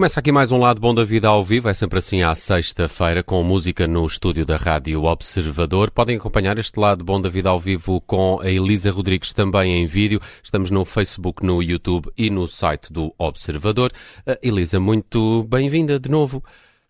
Começa aqui mais um lado bom da vida ao vivo, é sempre assim à sexta-feira, com música no estúdio da Rádio Observador. Podem acompanhar este lado bom da vida ao vivo com a Elisa Rodrigues também em vídeo. Estamos no Facebook, no YouTube e no site do Observador. Uh, Elisa, muito bem-vinda de novo.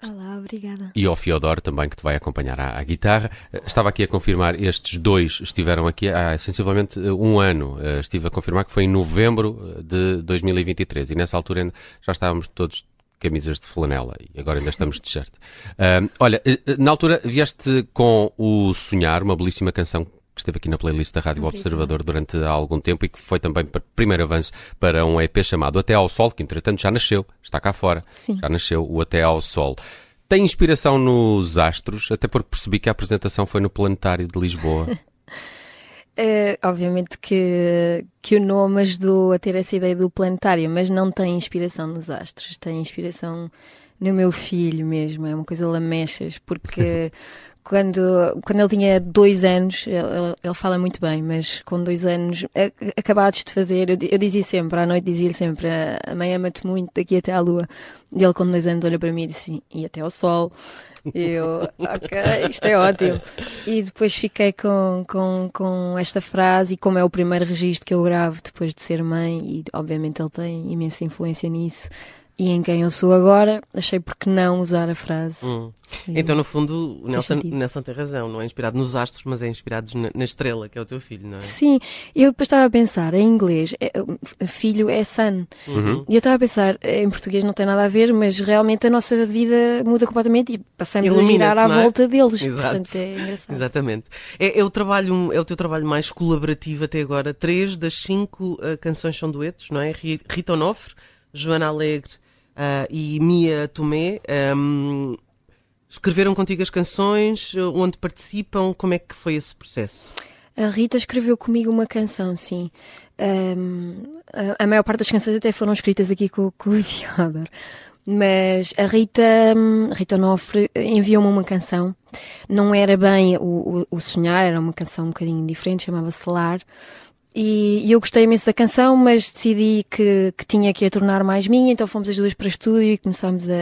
Olá, obrigada. E ao Fiodor também, que te vai acompanhar à, à, guitarra. Eh, estava aqui a confirmar, estes dois estiveram aqui há sensivelmente eh, um ano. Estive a confirmar que foi em novembro de 2023 e nessa altura já estávamos todos camisas de flanela e agora ainda estamos de t-shirt. Uh, olha, eh, eh, na altura vieste com o Sonhar, uma belíssima canção que esteve aqui na playlist da Rádio Observador durante algum tempo e que foi também primeiro avanço para um EP chamado Até ao Sol, que entretanto já nasceu, está cá fora, Sim. já nasceu o Até ao Sol. Tem inspiração nos astros, até porque percebi que a apresentação foi no Planetário de Lisboa. Uh, obviamente que, que o nome ajudou a ter essa ideia do planetário, mas não tem inspiração nos astros, tem inspiração no meu filho mesmo, é uma coisa lamechas, porque quando, quando ele tinha dois anos, ele, ele, fala muito bem, mas com dois anos acabados de fazer, eu, eu dizia sempre, à noite dizia-lhe sempre, a mãe ama-te muito daqui até à lua, e ele com dois anos olha para mim e disse, e até ao sol, e eu, ok, isto é ótimo. E depois fiquei com, com, com esta frase, e como é o primeiro registro que eu gravo depois de ser mãe, e obviamente ele tem imensa influência nisso, e em quem eu sou agora, achei por que não usar a frase. Hum. Então, no fundo, o Nelson, Nelson tem razão, não é inspirado nos astros, mas é inspirado na, na, estrela, que é o teu filho, não é? Sim, eu depois estava a pensar, em inglês, é, filho é sun. Uhum. E eu estava a pensar, em português não tem nada a ver, mas realmente a nossa vida muda completamente e passamos a girar à é? volta deles. Exato. Portanto, é engraçado. Exatamente. É, é, o trabalho, é o teu trabalho mais colaborativo até agora. Três das cinco uh, canções são duetos, não é? Rita Onofre, Joana Alegre uh, e Mia Tomé. Um, escreveram contigo as canções, onde participam, como é que foi esse processo? A Rita escreveu comigo uma canção, sim. Um, a, maior parte das canções até foram escritas aqui com, com o Fiodor. Mas a Rita, Rita Onofre enviou-me uma canção. Não era bem o, o, o, Sonhar, era uma canção um bocadinho diferente, chamava-se Lar. E, e, eu gostei imenso da canção, mas decidi que, que tinha que a tornar mais minha, então fomos as duas para estúdio e começámos a,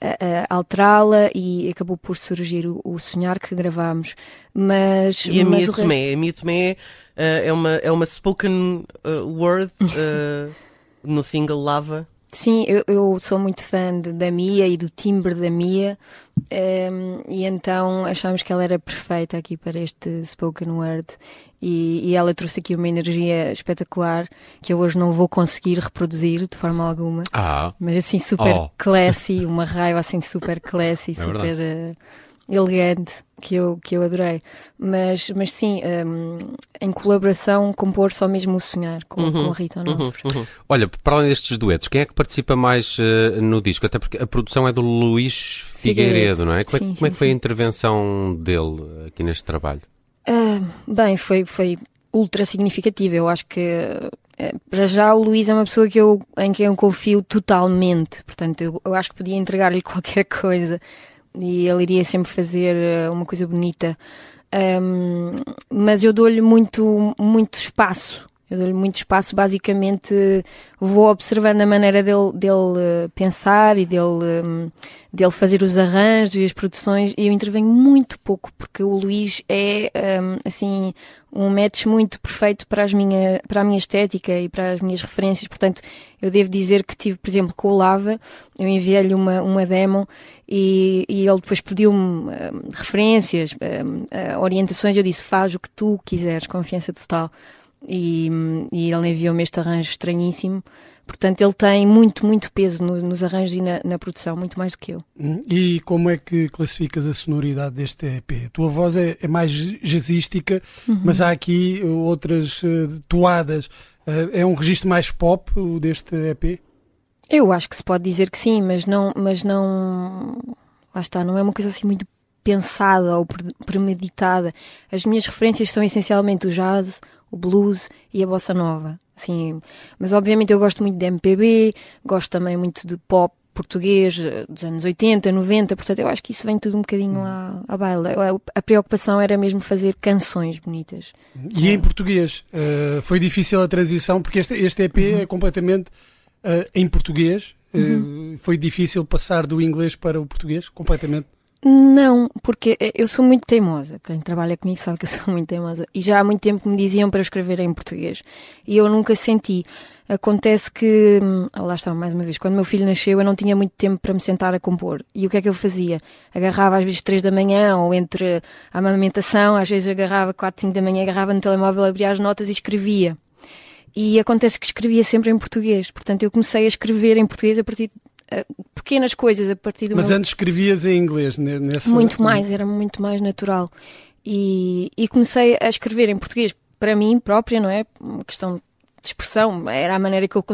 a, a alterá-la e acabou por surgir o, o, Sonhar que gravámos. Mas, e a mas Mia Tomé, resto... a Mia Tomé uh, é, uma, é uma spoken uh, word uh, no single Lava. Sim, eu, eu, sou muito fã de, da Mia e do timbre da Mia um, ehm, e então achámos que ela era perfeita aqui para este spoken word e, e, ela trouxe aqui uma energia espetacular que eu hoje não vou conseguir reproduzir de forma alguma. Ah. Mas assim super oh. classy, uma raiva assim super classy, é super uh, elegante que eu, que eu adorei. Mas, mas sim, um, em colaboração, compor só mesmo o sonhar com, uhum, com a Rita Onofre. Uhum, uhum. Olha, para além destes duetos, quem é que participa mais uh, no disco? Até porque a produção é do Luís Figueiredo, Figueiredo. não é? Como, sim, é, como sim, é que foi sim. a intervenção dele aqui neste trabalho? Uh, bem, foi, foi ultra significativo. Eu acho que uh, para já o Luís é uma pessoa que eu, em quem eu confio totalmente. Portanto, eu, eu acho que podia entregar-lhe qualquer coisa e ele iria sempre fazer uh, uma coisa bonita. Um, mas eu dou-lhe muito, muito espaço eu dou-lhe muito espaço, basicamente vou observando a maneira dele, dele eh, pensar e dele, hum, dele fazer os arranjos e as produções e eu intervenho muito pouco porque o Luís é um, assim um match muito perfeito para, as minha, para a minha estética e para as minhas referências. Portanto, eu devo dizer que tive, por exemplo, com o Lava, eu enviei-lhe uma, uma demo e, e ele depois pediu-me um, referências, um, orientações. Eu disse: faz o que tu quiseres, confiança total e, e ele enviou-me este arranjo estranhíssimo. Portanto, ele tem muito, muito peso no, nos arranjos e na, na, produção, muito mais do que eu. Hum, e como é que classificas a sonoridade deste EP? A tua voz é, é mais jazzística, uhum. mas há aqui outras uh, toadas. Uh, é um registro mais pop o deste EP? Eu acho que se pode dizer que sim, mas não, mas não. Lá está, não é uma coisa assim muito pensada ou premeditada. As minhas referências são essencialmente o jazz, o blues e a bossa nova. Assim, mas obviamente eu gosto muito de MPB, gosto também muito de pop português eh, dos anos 80, 90, portanto eu acho que isso vem tudo um bocadinho à, à baila. A, preocupação era mesmo fazer canções bonitas. E em português? Uh, foi difícil a transição, porque este, este EP uhum. é completamente uh, em português. Uhum. Uh, foi difícil passar do inglês para o português, completamente? Não, porque eu sou muito teimosa. Quem trabalha comigo sabe que eu sou muito teimosa. E já há muito tempo me diziam para eu escrever em português. E eu nunca senti. Acontece que, hum, lá está, mais uma vez, quando meu filho nasceu eu não tinha muito tempo para me sentar a compor. E o que é que eu fazia? Agarrava às vezes três da manhã ou entre a amamentação, às vezes agarrava quatro, cinco da manhã, agarrava no telemóvel, abria as notas e escrevia. E acontece que escrevia sempre em português. Portanto, eu comecei a escrever em português a partir pequenas coisas a partir do Mas meu... antes escrevias em inglês? Nessa... Muito mais, era muito mais natural. E, e comecei a escrever em português para mim própria, não é? Uma questão de expressão, era a maneira que eu,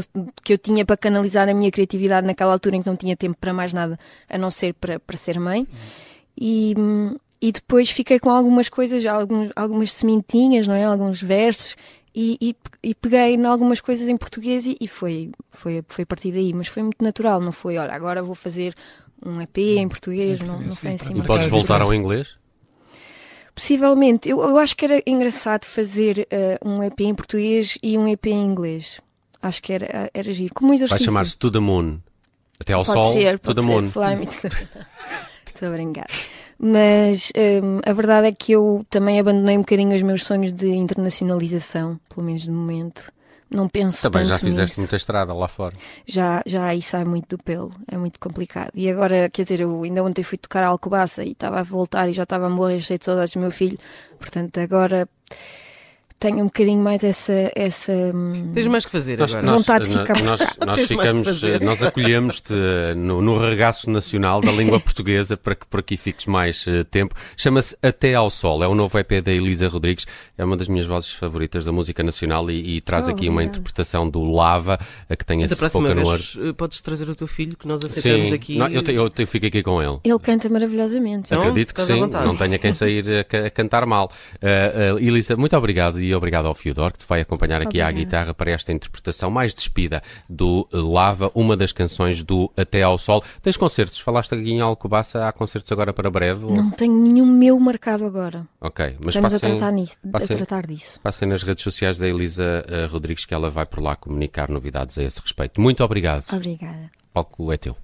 que eu tinha para canalizar a minha criatividade naquela altura em que não tinha tempo para mais nada a não ser para, para ser mãe. E, e depois fiquei com algumas coisas, alguns, algumas sementinhas, não é? Alguns versos e, e, e, peguei em algumas coisas em português e, e, foi, foi, foi a partir daí, mas foi muito natural, não foi, olha, agora vou fazer um EP em português, em não, não foi assim. E podes voltar ao inglês? Possivelmente, eu, eu acho que era engraçado fazer uh, um EP em português e um EP em inglês. Acho que era, era giro. Como exercício. Vai chamar-se To the Moon. Até ao pode sol, ser, To pode the ser, Moon. Fly me to... Estou a brincar. Mas um, a verdade é que eu também abandonei um bocadinho os meus sonhos de internacionalização, pelo menos de momento. Não penso Também tanto já fizeste nisso. muita estrada lá fora. Já, já aí sai muito do pelo, é muito complicado. E agora, quer dizer, eu ainda ontem fui tocar a Alcobaça e estava a voltar e já estava a morrer cheio de saudades do meu filho. Portanto, agora tenho um bocadinho mais essa. essa hum, Tens mais que fazer Nós, agora. nós, Vontade de ficar- nós, nós ficamos, nós acolhemos-te eh, no, no regaço nacional da língua portuguesa para que por aqui fiques mais eh, tempo. Chama-se Até ao Sol, é o novo EP da Elisa Rodrigues, é uma das minhas vozes favoritas da música nacional e, e traz Oh, aqui uma obrigada. interpretação do Lava, a que tem esse word. vez eh, podes trazer o teu filho que nós aceitamos Sim, aqui. não, eu, te- eu, te- eu fico aqui com ele. Ele canta maravilhosamente. Então, Acredito que sim, não tenha quem sair a, a cantar mal. Uh, uh, Elisa, muito obrigado e obrigado ao Fiodor que te vai acompanhar aqui à Obrigada. guitarra para esta interpretação mais despida do Lava, uma das canções do Até ao Sol. Tens concertos? Falaste aqui em Alcobaça, há concertos agora para breve? ou- Não tenho nenhum meu marcado agora. Ok, mas Estamos a passem, tratar, nisso, a passem- tratar disso. passem nas redes sociais da Elisa uh, Rodrigues que ela vai por lá comunicar novidades a esse respeito. Muito obrigado. Obrigada. O palco é teu.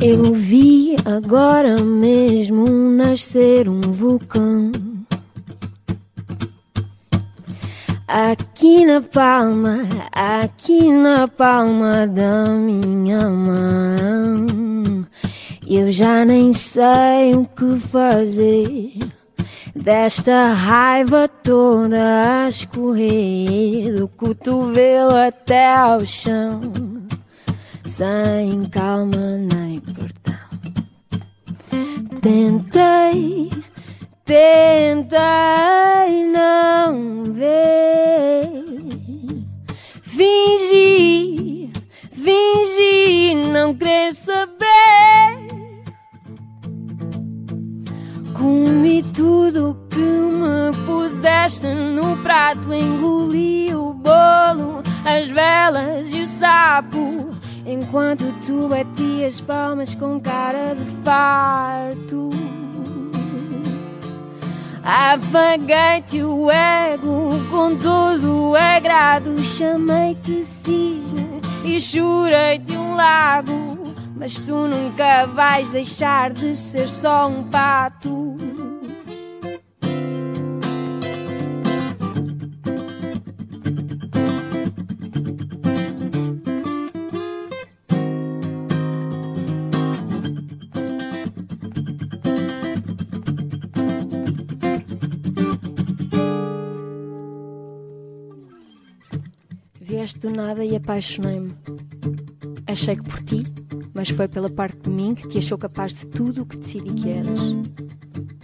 Eu vi agora mesmo nascer um vulcão. Aqui na palma, aqui na palma da minha mão. Eu já nem sei o que fazer. Desta raiva toda a escorrer do cotovelo até ao chão sem calma nem perdão. Tentei, tentei não ver, palmas com cara de farto. Afaguei-te o ego com todo o agrado. Chamei-te cisne e chorei-te um lago. Mas tu nunca vais deixar de ser só um pato. Vieste do nada e apaixonei-me. Achei que por ti, mas foi pela parte de mim que te achou capaz de tudo o que decidi que eras.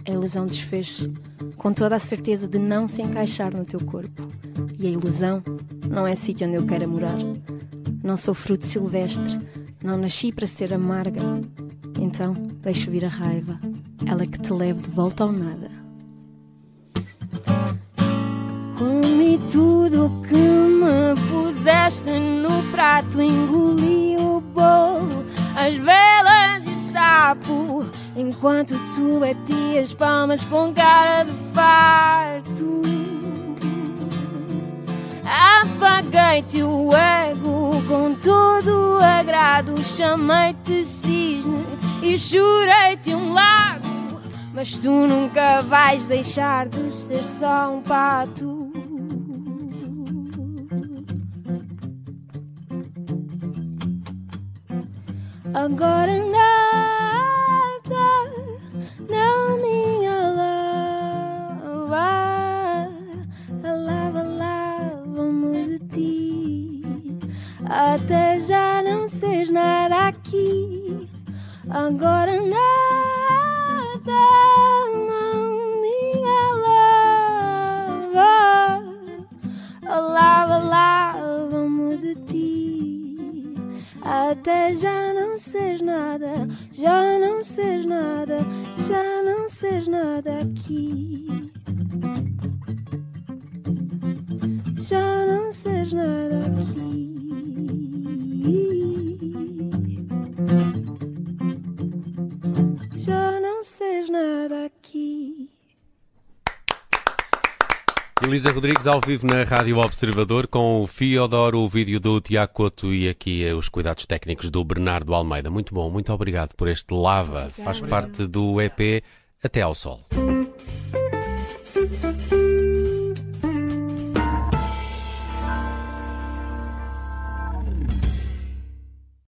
A ilusão desfez com toda a certeza de não se encaixar no teu corpo. E a ilusão não é sítio onde eu quero morar. Não sou fruto silvestre, não nasci para ser amarga. Então deixo vir a raiva. ela que te leve de volta ao nada. Comi tudo o que no prato, engoli o bolo, as velas e o sapo, enquanto tu batias palmas com cara de farto. Apaguei-te o ego com todo o agrado, chamei-te cisne e chorei-te um lago. Mas tu nunca vais deixar de ser só um pato. Agora nada não me lava, lava, lava-me de ti, até já não seres nada aqui. Agora nada não me lava, lava, lava-me de ti, até já nada, já não seres nada, já não seres nada aqui. Já não seres nada Elisa Rodrigues ao vivo na Rádio Observador com o Fiodoro, o vídeo do Tiago Couto e aqui eh, os cuidados técnicos do Bernardo Almeida. Muito bom, muito obrigado por este Lava. Faz parte do EP Até ao Sol.